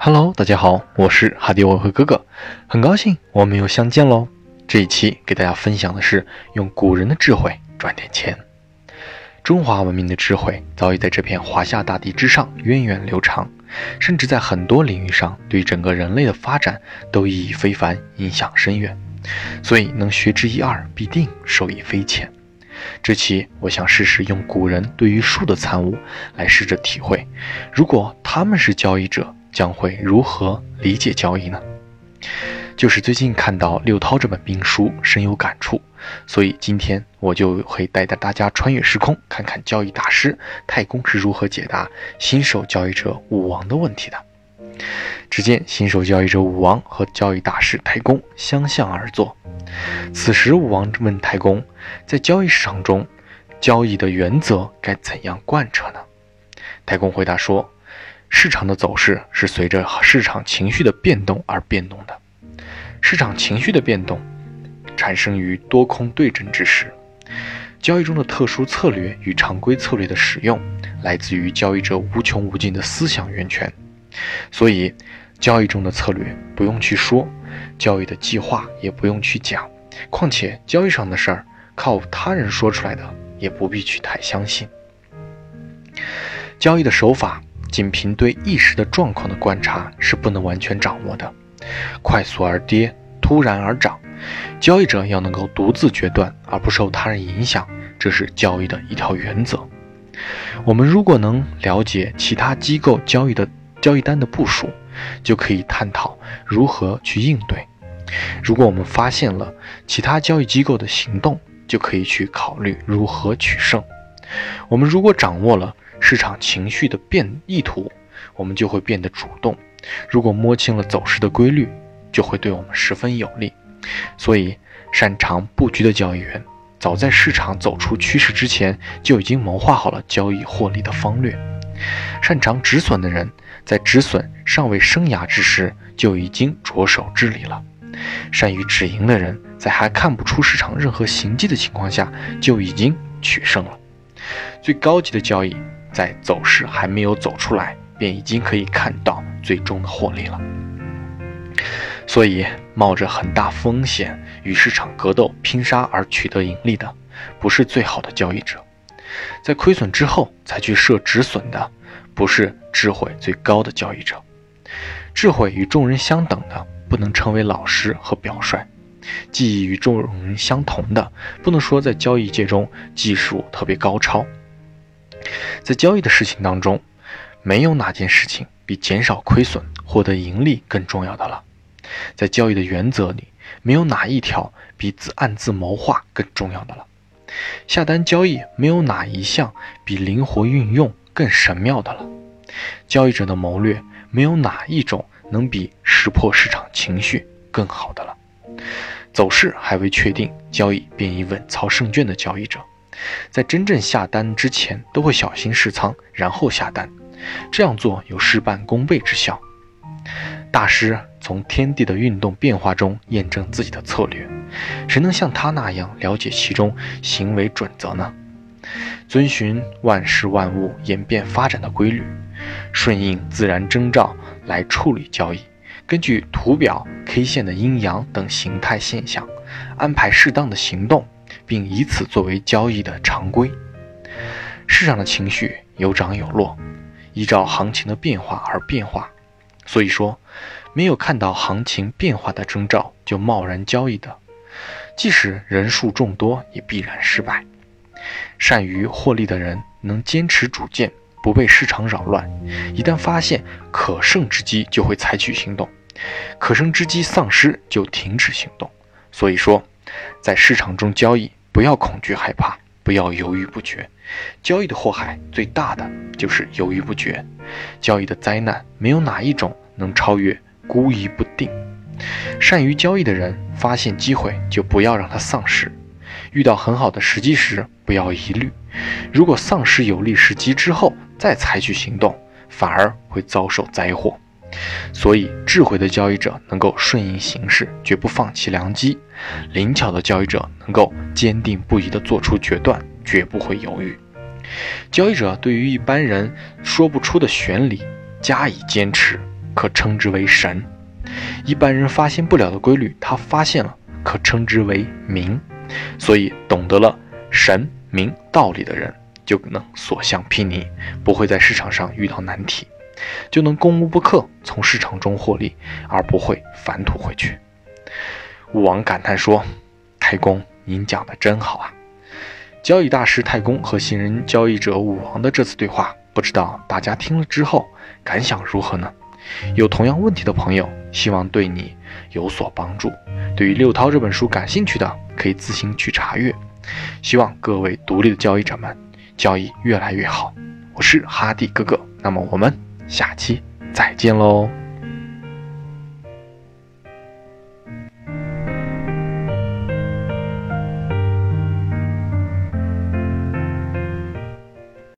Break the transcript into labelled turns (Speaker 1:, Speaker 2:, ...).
Speaker 1: Hello，大家好，我是哈迪文和哥哥，很高兴我们又相见喽。这一期给大家分享的是用古人的智慧赚点钱。中华文明的智慧早已在这片华夏大地之上源远流长，甚至在很多领域上对整个人类的发展都意义非凡，影响深远。所以能学之一二，必定受益匪浅。这期我想试试用古人对于术的参悟来试着体会，如果他们是交易者。将会如何理解交易呢？就是最近看到六韬这本兵书，深有感触，所以今天我就会带着大家穿越时空，看看交易大师太公是如何解答新手交易者武王的问题的。只见新手交易者武王和交易大师太公相向而坐，此时武王问太公，在交易市场中，交易的原则该怎样贯彻呢？太公回答说。市场的走势是随着市场情绪的变动而变动的。市场情绪的变动，产生于多空对阵之时。交易中的特殊策略与常规策略的使用，来自于交易者无穷无尽的思想源泉。所以，交易中的策略不用去说，交易的计划也不用去讲。况且，交易上的事儿靠他人说出来的，也不必去太相信。交易的手法。仅凭对一时的状况的观察是不能完全掌握的。快速而跌，突然而涨，交易者要能够独自决断而不受他人影响，这是交易的一条原则。我们如果能了解其他机构交易的交易单的部署，就可以探讨如何去应对。如果我们发现了其他交易机构的行动，就可以去考虑如何取胜。我们如果掌握了。市场情绪的变意图，我们就会变得主动。如果摸清了走势的规律，就会对我们十分有利。所以，擅长布局的交易员，早在市场走出趋势之前，就已经谋划好了交易获利的方略。擅长止损的人，在止损尚未生涯之时，就已经着手治理了。善于止盈的人，在还看不出市场任何形迹的情况下，就已经取胜了。最高级的交易。在走势还没有走出来，便已经可以看到最终的获利了。所以，冒着很大风险与市场格斗拼杀而取得盈利的，不是最好的交易者。在亏损之后才去设止损的，不是智慧最高的交易者。智慧与众人相等的，不能称为老实和表率；技艺与众人相同的，不能说在交易界中技术特别高超。在交易的事情当中，没有哪件事情比减少亏损、获得盈利更重要的了。在交易的原则里，没有哪一条比自暗自谋划更重要的了。下单交易没有哪一项比灵活运用更神妙的了。交易者的谋略没有哪一种能比识破市场情绪更好的了。走势还未确定，交易便已稳操胜券的交易者。在真正下单之前，都会小心试仓，然后下单。这样做有事半功倍之效。大师从天地的运动变化中验证自己的策略，谁能像他那样了解其中行为准则呢？遵循万事万物演变发展的规律，顺应自然征兆来处理交易，根据图表 K 线的阴阳等形态现象，安排适当的行动。并以此作为交易的常规。市场的情绪有涨有落，依照行情的变化而变化。所以说，没有看到行情变化的征兆就贸然交易的，即使人数众多，也必然失败。善于获利的人能坚持主见，不被市场扰乱。一旦发现可胜之机，就会采取行动；可胜之机丧失，就停止行动。所以说，在市场中交易。不要恐惧害怕，不要犹豫不决。交易的祸害最大的就是犹豫不决。交易的灾难没有哪一种能超越孤疑不定。善于交易的人，发现机会就不要让它丧失。遇到很好的时机时，不要疑虑。如果丧失有利时机之后再采取行动，反而会遭受灾祸。所以，智慧的交易者能够顺应形势，绝不放弃良机；灵巧的交易者能够坚定不移地做出决断，绝不会犹豫。交易者对于一般人说不出的玄理加以坚持，可称之为神；一般人发现不了的规律，他发现了，可称之为明。所以，懂得了神明道理的人，就能所向披靡，不会在市场上遇到难题，就能攻无不克，从市场中获利，而不会反吐回去。武王感叹说：“太公，您讲的真好啊！”交易大师太公和新人交易者武王的这次对话，不知道大家听了之后感想如何呢？有同样问题的朋友，希望对你有所帮助。对于六韬这本书感兴趣的，可以自行去查阅。希望各位独立的交易者们交易越来越好。我是哈迪哥哥，那么我们下期再见喽。